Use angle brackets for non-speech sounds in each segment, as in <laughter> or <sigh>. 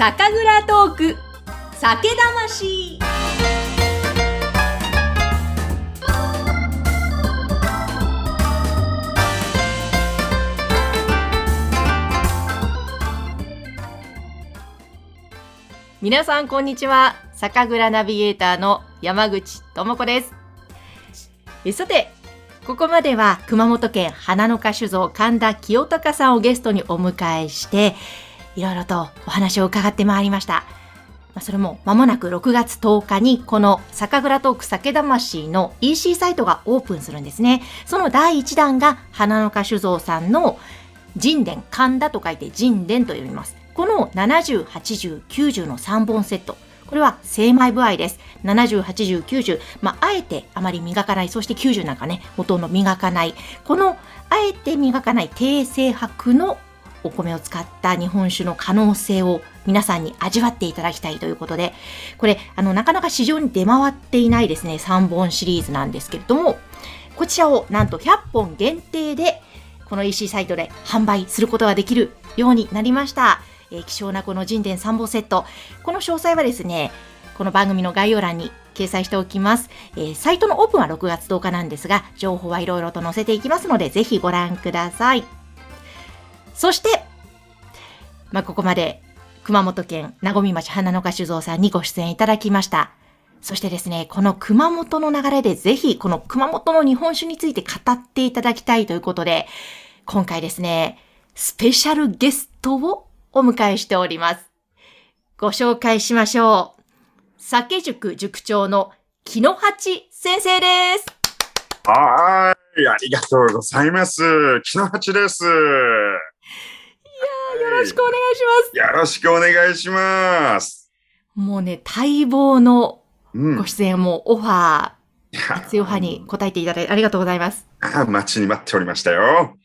酒蔵トーク。酒魂。皆さんこんにちは。酒蔵ナビゲーターの山口智子です。えさてここまでは熊本県花の花酒造神田清隆さんをゲストにお迎えしていろいろとお話を伺ってまいりました。それも間もなく6月10日にこの酒蔵トーク酒魂の EC サイトがオープンするんですね。その第1弾が花の花酒造さんの神殿、神田と書いて神殿と読みます。この70、80、90の3本セット。これは精米部合です。70、80、90。まあ、あえてあまり磨かない。そして90なんかね、ほとんど磨かない。この、あえて磨かない低精白のお米を使った日本酒の可能性を皆さんに味わっていただきたいということで、これ、あの、なかなか市場に出回っていないですね、3本シリーズなんですけれども、こちらをなんと100本限定で、この EC サイトで販売することができるようになりました。えー、希少なこの神殿3本セット。この詳細はですね、この番組の概要欄に掲載しておきます。えー、サイトのオープンは6月10日なんですが、情報はいろいろと載せていきますので、ぜひご覧ください。そして、まあ、ここまで熊本県名古町花の花酒造さんにご出演いただきました。そしてですね、この熊本の流れでぜひこの熊本の日本酒について語っていただきたいということで、今回ですね、スペシャルゲストをお迎えしております。ご紹介しましょう。酒塾塾長の木野八先生です。はい、ありがとうございます。木野八です。ろしくお願いします。よろしくお願いします。もうね、待望のご出演もオファー、熱いオファーに答えていただいてありがとうございます。あ待ちに待っておりましたよ。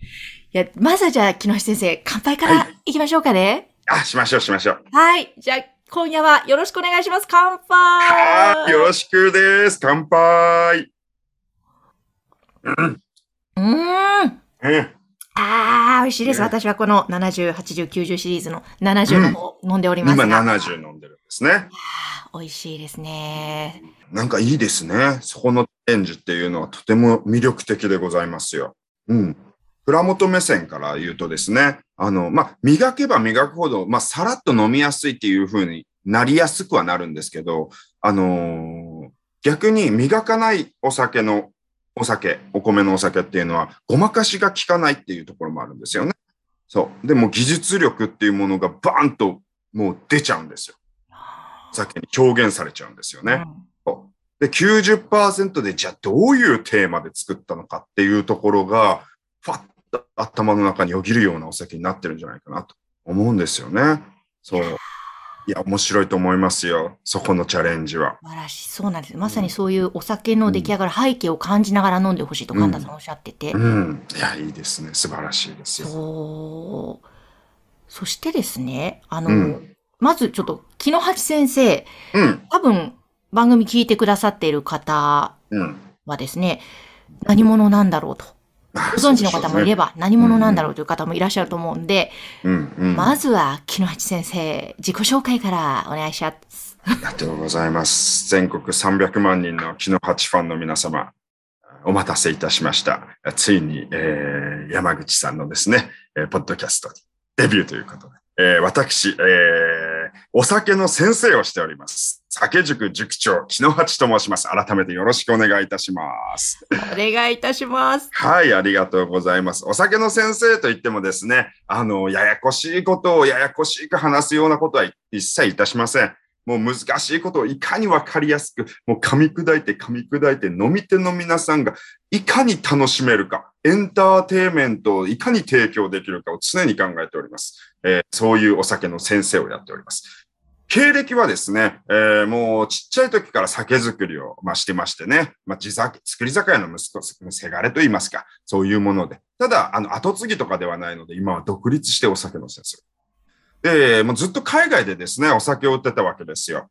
いや、まずはじゃあ、木下先生、乾杯からいきましょうかね。はい、あ、しましょう、しましょう。はい。じゃあ、今夜はよろしくお願いします。乾杯はい、よろしくです。乾杯。うん。うん。うん。ああ、美味しいです。私はこの70、80、90シリーズの70の方、飲んでおります今70飲んでるんですね。美味しいですね。なんかいいですね。そこのチェンジっていうのはとても魅力的でございますよ。うん。蔵元目線から言うとですね、あの、まあ、磨けば磨くほど、まあ、さらっと飲みやすいっていう風になりやすくはなるんですけど、あのー、逆に磨かないお酒のお酒、お米のお酒っていうのは、ごまかしが効かないっていうところもあるんですよね。そう。でも技術力っていうものがバーンともう出ちゃうんですよ。お酒に表現されちゃうんですよね。うん、で、90%でじゃあどういうテーマで作ったのかっていうところが、ファッと頭の中によぎるようなお酒になってるんじゃないかなと思うんですよね。そう。いや、面白いと思いますよ。そこのチャレンジは。素晴らしい。そうなんです。まさにそういうお酒の出来上がる背景を感じながら飲んでほしいと神田さんおっしゃってて、うん。うん。いや、いいですね。素晴らしいですよ。そう。そしてですね、あの、うん、まずちょっと、木野八先生、うん、多分番組聞いてくださっている方はですね、何者なんだろうと。ご存知の方もいれば、何者なんだろうという方もいらっしゃると思うんで、うんうん、まずは、木野八先生、自己紹介からお願いします。ありがとうございます。全国300万人の木野八ファンの皆様、お待たせいたしました。ついに、えー、山口さんのですね、ポッドキャストデビューということで、えー、私、えー、お酒の先生をしております。酒塾塾長、木野八と申します。改めてよろしくお願いいたします。お願いいたします。はい、ありがとうございます。お酒の先生といってもですね、あの、ややこしいことをややこしく話すようなことは一切いたしません。もう難しいことをいかにわかりやすく、もう噛み砕いて噛み砕いて飲み手の皆さんがいかに楽しめるか、エンターテイメントをいかに提供できるかを常に考えております。えー、そういうお酒の先生をやっております。経歴はですね、えー、もうちっちゃい時から酒造りを、まあ、してましてね、まあ、自作、作り酒屋の息子、せがれと言いますか、そういうもので。ただ、あの、後継ぎとかではないので、今は独立してお酒の先生。で、もうずっと海外でですね、お酒を売ってたわけですよ。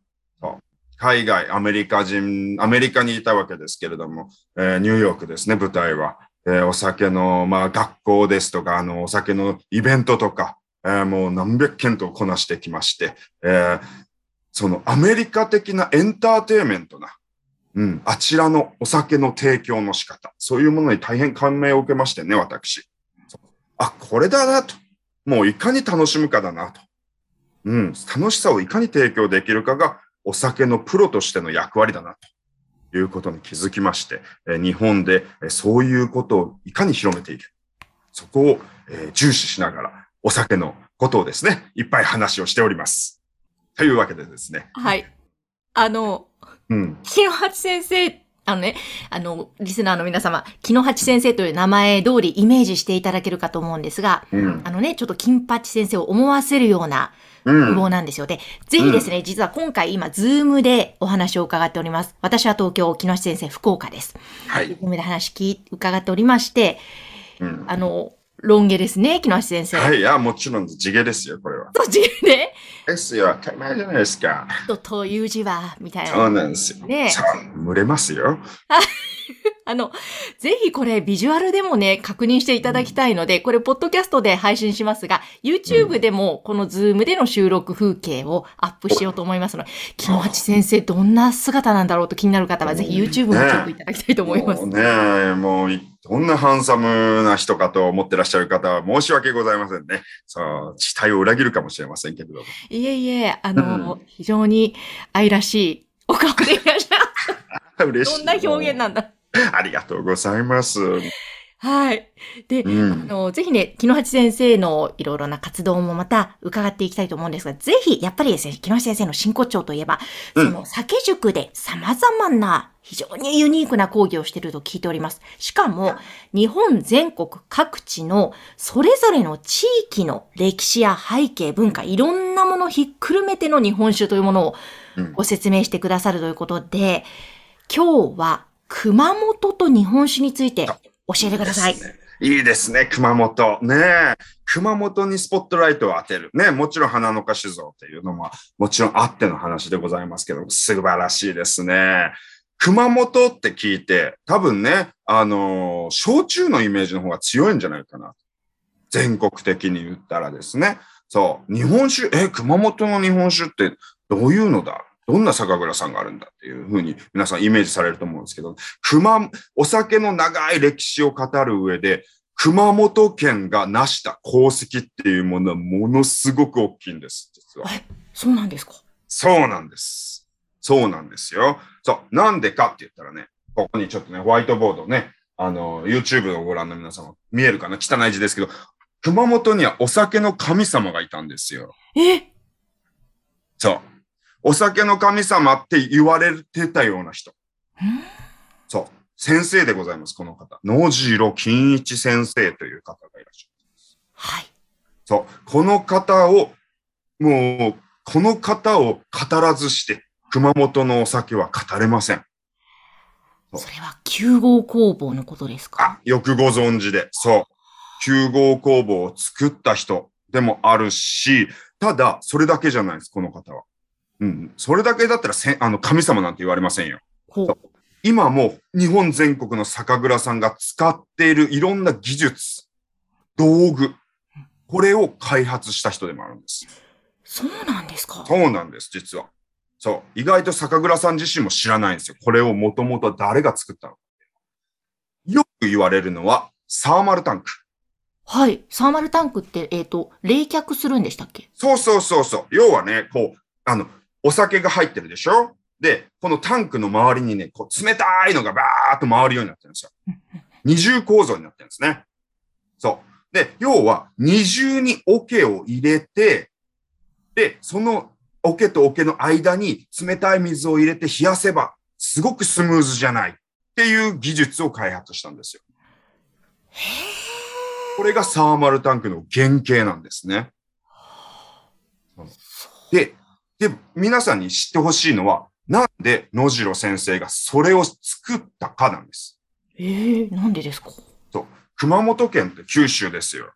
海外、アメリカ人、アメリカにいたわけですけれども、えー、ニューヨークですね、舞台は。えー、お酒の、まあ、学校ですとか、あの、お酒のイベントとか、えーもう何百件とこなしてきまして、えーそのアメリカ的なエンターテイメントな、うん、あちらのお酒の提供の仕方、そういうものに大変感銘を受けましてね、私。あ、これだなと。もういかに楽しむかだなと。うん、楽しさをいかに提供できるかがお酒のプロとしての役割だなということに気づきまして、えー日本でえーそういうことをいかに広めていける。そこを、えー重視しながらお酒のことをですね、いっぱい話をしております。というわけでですね。はい。あの、うん。木野八先生、あのね、あの、リスナーの皆様、木野八先生という名前通りイメージしていただけるかと思うんですが、うん。あのね、ちょっと金八先生を思わせるようなうん。希望なんですよ。で、ぜひですね、実は今回今、ズームでお話を伺っております。私は東京、木野八先生、福岡です。はい。 Zoom で話聞い伺っておりまして、うん。あの、ロン毛ですね、キノハチ先生。はい。いや、もちろん地毛ですよ、これは。そっちね、ですよ。当たり前じゃないですか。<laughs> と、という字は、みたいそうな。なんですよ。ねえそう蒸れますよ。<laughs> <laughs> あの、ぜひこれビジュアルでもね、確認していただきたいので、これポッドキャストで配信しますが、YouTube でもこの Zoom での収録風景をアップしようと思いますので、木野八先生どんな姿なんだろうと気になる方は、ぜひ YouTube もチェックいただきたいと思います。ね、もうい、どんなハンサムな人かと思ってらっしゃる方は申し訳ございませんね。そう、期待を裏切るかもしれませんけれども。いえいえ、あの、非常に愛らしいお顔でいらっしゃる。<laughs> 嬉しい。どんな表現なんだ。ありがとうございます。はい。で、うんあの、ぜひね、木野八先生のいろいろな活動もまた伺っていきたいと思うんですが、ぜひ、やっぱりですね、木野八先生の真骨頂といえば、うんその酒塾で様々な非常にユニークな講義をしていると聞いております。しかも、日本全国各地のそれぞれの地域の歴史や背景、文化、いろんなものをひっくるめての日本酒というものをうんご説明してくださるということで、今日は熊本と日本酒について教えてください。いいですね、熊本。ねえ熊本にスポットライトを当てる。ねもちろん花の花酒造っていうのも、もちろんあっての話でございますけど、素晴らしいですね。熊本って聞いて、多分ね、あのー焼酎のイメージの方が強いんじゃないかな。全国的に言ったらですね。そう。日本酒、え、熊本の日本酒ってどういうのだ？どんな酒蔵さんがあるんだっていうふうに皆さんイメージされると思うんですけど、熊、お酒の長い歴史を語る上で、熊本県が成した功績っていうものはものすごく大きいんです、実は。そうなんですか？そうなんです。そうなんですよ。そう。なんでかって言ったらね、ここにちょっとね、ホワイトボードね、あの、YouTube をご覧の皆様、見えるかな？汚い字ですけど、熊本にはお酒の神様がいたんですよ。え？そう。お酒の神様って言われてたような人。うんそう。先生でございます、この方。野次金一先生という方がいらっしゃる。はい。そう。この方を、もう、この方を語らずして、熊本のお酒は語れません。それは9号工房のことですあか、よくご存知で。そう。9号工房を作った人でもあるし、ただ、それだけじゃないです、この方は。うん。それだけだったらせん、あの、神様なんて言われませんよ。今も日本全国の酒蔵さんが使っているいろんな技術、道具、これを開発した人でもあるんです。そうなんですか？そうなんです、実は。そう。意外と酒蔵さん自身も知らないんですよ。これをもともと誰が作ったのか。よく言われるのは、サーマルタンク。はい。サーマルタンクって、えっ、と、冷却するんでしたっけ？そうそうそうそう。要はね、こう、あの、お酒が入ってるでしょ？で、このタンクの周りにね、こう、冷たいのがバーっと回るようになってるんですよ。<laughs> 二重構造になってるんですね。そう。で、要は、二重に桶を入れて、で、その桶と桶の間に冷たい水を入れて冷やせば、すごくスムーズじゃないっていう技術を開発したんですよ。これがサーマルタンクの原型なんですね。で、で、皆さんに知ってほしいのは、なんで野次先生がそれを作ったかなんです。ええなんでですか？熊本県って九州ですよ。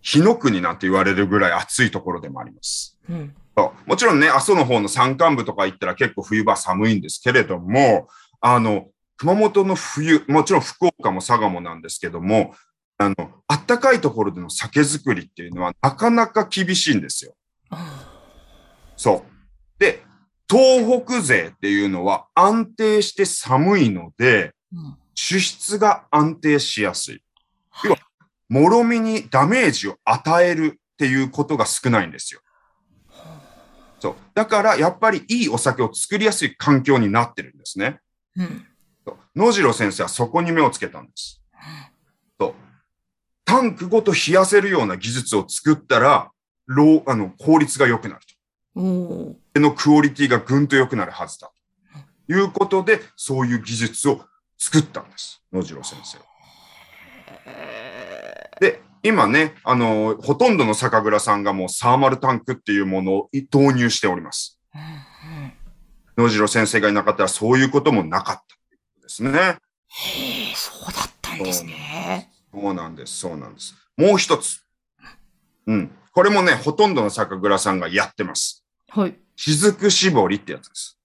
日の国なんて言われるぐらい暑いところでもあります。うん。そうもちろんね、阿蘇の方の山間部とか行ったら結構冬場寒いんですけれども、あの、熊本の冬、もちろん福岡も佐賀もなんですけども、あの、あったかいところでの酒造りっていうのはなかなか厳しいんですよ。そう。で、東北勢っていうのは安定して寒いので、うん主質が安定しやすい。要は、もろみにダメージを与えるっていうことが少ないんですよ。そう。だから、やっぱりいいお酒を作りやすい環境になってるんですね。うん野次郎先生はそこに目をつけたんです。そう。タンクごと冷やせるような技術を作ったら、ロー、あの、効率が良くなるのクオリティがぐんと良くなるはずだ。ということで、そういう技術を作ったんです。野次郎先生は。で、今ね、あの、ほとんどの酒蔵さんがもうサーマルタンクっていうものを導入しております。野次郎先生がいなかったらそういうこともなかったということですね。へ、そうだったんですね。そうなんです、そうなんです。もう一つ。うん。これもね、ほとんどの酒蔵さんがやってます。はい。雫絞りってやつです。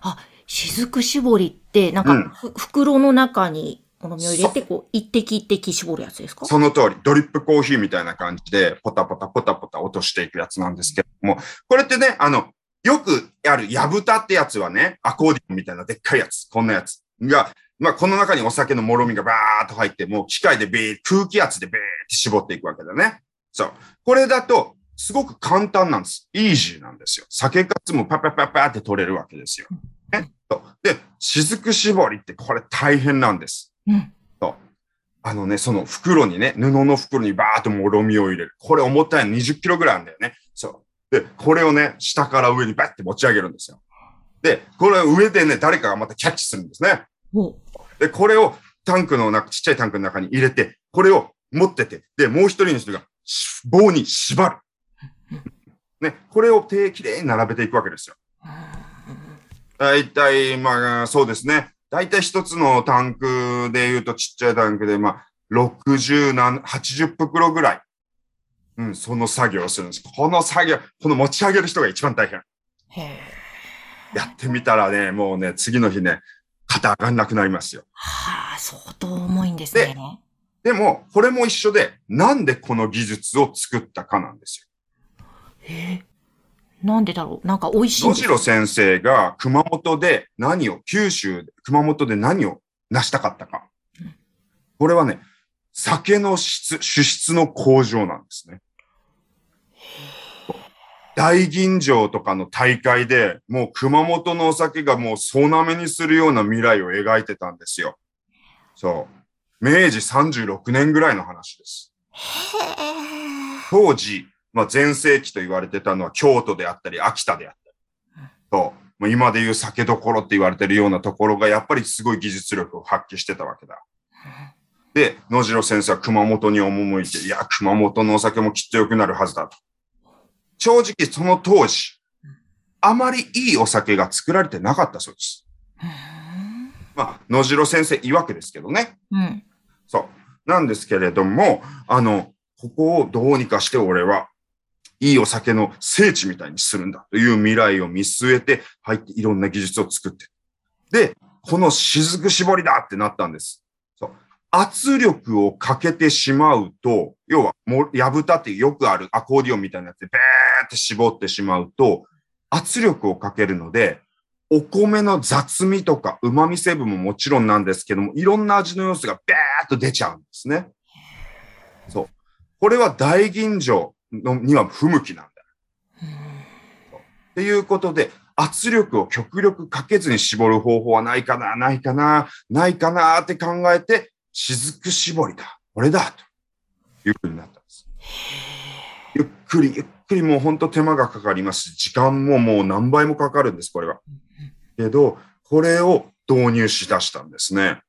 あ、雫絞りって、なんか、うんふ袋の中にお飲みを入れて、こう、一滴一滴絞るやつですか？その通り、ドリップコーヒーみたいな感じで、ポタポタポタポタ落としていくやつなんですけども、これってね、あの、よくあるヤブタってやつはね、アコーディオンみたいなでっかいやつ、こんなやつが、まあ、この中にお酒のもろみがバーっと入って、もう機械でベー、空気圧でベーって絞っていくわけだね。そう。これだと、すごく簡単なんです。イージーなんですよ。酒かすもパパパパって取れるわけですよ。ね、で、雫絞りってこれ大変なんです。うん。あのね、その袋にね、布の袋にバーっともろみを入れる。これ重たいの20キロぐらいあるんだよね。そう。で、これをね、下から上にバッて持ち上げるんですよ。で、これを上でね、誰かがまたキャッチするんですね。おで、これをタンクの中、ちっちゃいタンクの中に入れて、これを持ってて、で、もう一人の人がし棒に縛る。ね、これを手きれいに並べていくわけですよ。大体、まあ、そうですね。大体一つのタンクで言うとちっちゃいタンクで、まあ、60何、80袋ぐらい。うん、その作業をするんです。この作業、この持ち上げる人が一番大変。やってみたらね、もうね、次の日ね、肩上がんなくなりますよ。はあ、相当重いんですね。でも、これも一緒で、なんでこの技術を作ったかなんですへえ。なんでだろう？なんか美味しい野次郎先生が熊本で何を、九州で、熊本で何を成したかったかうん。これはね、酒の質、主質の向上なんですね。大吟醸とかの大会で、もう熊本のお酒がもう総なめにするような未来を描いてたんですよ。そう。明治36年ぐらいの話です。当時、まあ、前世紀と言われてたのは京都であったり、秋田であったり。と、まあ、今でいう酒どころって言われてるようなところが、やっぱりすごい技術力を発揮してたわけだ。で、野次郎先生は熊本に赴いて、いや、熊本のお酒もきっと良くなるはずだと。正直、その当時、あまりいいお酒が作られてなかったそうです。うんまあ、野次郎先生曰くですけどね。うん。そう。なんですけれども、あの、ここをどうにかして俺は、いいお酒の聖地みたいにするんだという未来を見据えて入っていろんな技術を作って。で、この雫絞りだってなったんです。そう。圧力をかけてしまうと、要は、もう、やぶたってよくあるアコーディオンみたいになやつで、ベーって絞ってしまうと、圧力をかけるので、お米の雑味とか旨味成分ももちろんなんですけども、いろんな味の要素がベーっと出ちゃうんですね。そう。これは大吟醸のには不向きなんだ。っていうことで、圧力を極力かけずに絞る方法はないかな、ないかな、ないかなって考えて、雫絞りだ。これだ。というふうになったんです。ゆっくり、ゆっくりもう本当手間がかかります、時間ももう何倍もかかるんです、これは。けど、これを導入しだしたんですね。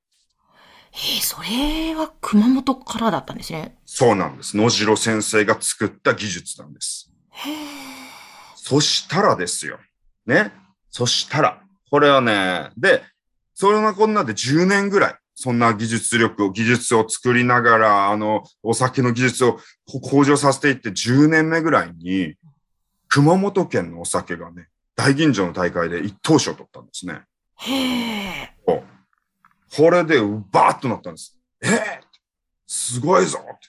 えー、それは熊本からだったんですね。そうなんです。野次郎先生が作った技術なんです。へえ。そしたらですよ。ね。そしたら、これはね、で、そんなこんなで10年ぐらい、そんな技術力を、技術を作りながら、あの、お酒の技術をこ向上させていって10年目ぐらいに、熊本県のお酒がね、大吟醸の大会で一等賞を取ったんですね。へえ。これで、バーッとなったんです。えーすごいぞっ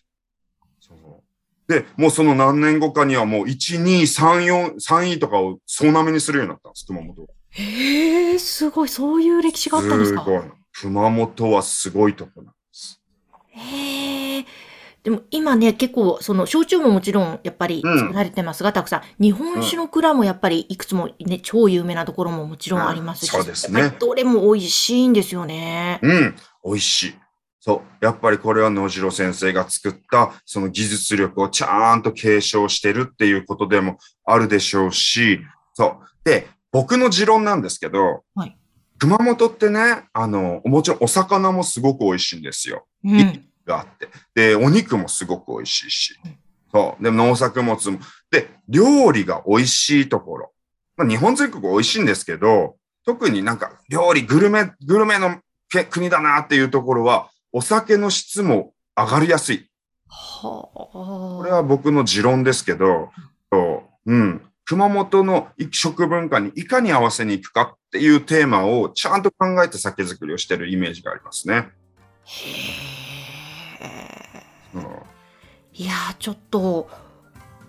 て。で、もうその何年後かにはもう1、2、3、4、3位とかを総なめにするようになったんです、熊本は。へえ、すごい。そういう歴史があったんですか？すごい。熊本はすごいとこなんです。へえ。でも今ね、結構、その、焼酎ももちろん、やっぱりうん作られてますが、たくさん。日本酒の蔵もやっぱり、いくつもね、超有名なところももちろんありますそうですねやっぱりどれも美味しいんですよね。うん、美味しい。そう。やっぱりこれは野次郎先生が作った、その技術力をちゃんと継承してるっていうことでもあるでしょうし、そう。で、僕の持論なんですけど、はい熊本ってね、あの、もちろんお魚もすごく美味しいんですよ。うん。があって。で、お肉もすごく美味しいしうん。そう。で、農作物も。で、料理が美味しいところ。まあ、日本全国美味しいんですけど、特になんか料理、グルメ、グルメのけ国だなっていうところは、お酒の質も上がりやすい。はあ。これは僕の持論ですけど、そううん。熊本の食文化にいかに合わせに行くかっていうテーマをちゃんと考えて酒造りをしてるイメージがありますね。うんいやー、ちょっと、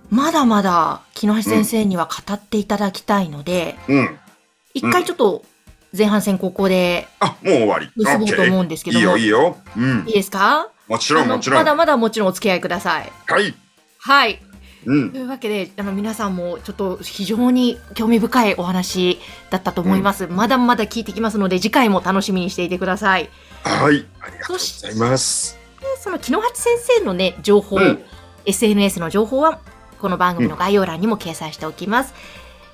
まだまだ、木橋先生には語っていただきたいので、うん。一回ちょっと、前半戦ここであ、もう終わり。結ぼうと思うんですけども、いいよ、いいよ。うんいい。ですか？もちろん、もちろん。まだまだもちろんお付き合いください。はい。はい。うんと。いうわけで、あの皆さんもちょっと非常に興味深いお話だったと思います。まだまだ聞いてきますので、次回も楽しみにしていてください。はい。ありがとうございます。でその木の八先生のね、情報、うん SNS の情報は、この番組の概要欄にも掲載しておきます。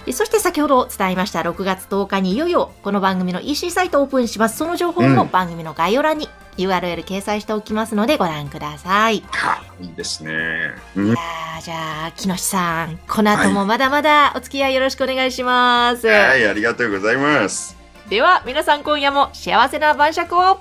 でそして先ほど伝えました6月10日にいよいよこの番組の EC サイトをオープンします。その情報もうん番組の概要欄に URL 掲載しておきますのでご覧ください。はい。いいですね。うんいやーじゃあ、木下さん、この後もまだまだお付き合いよろしくお願いします。はい。ありがとうございます。では、皆さん今夜も幸せな晩酌を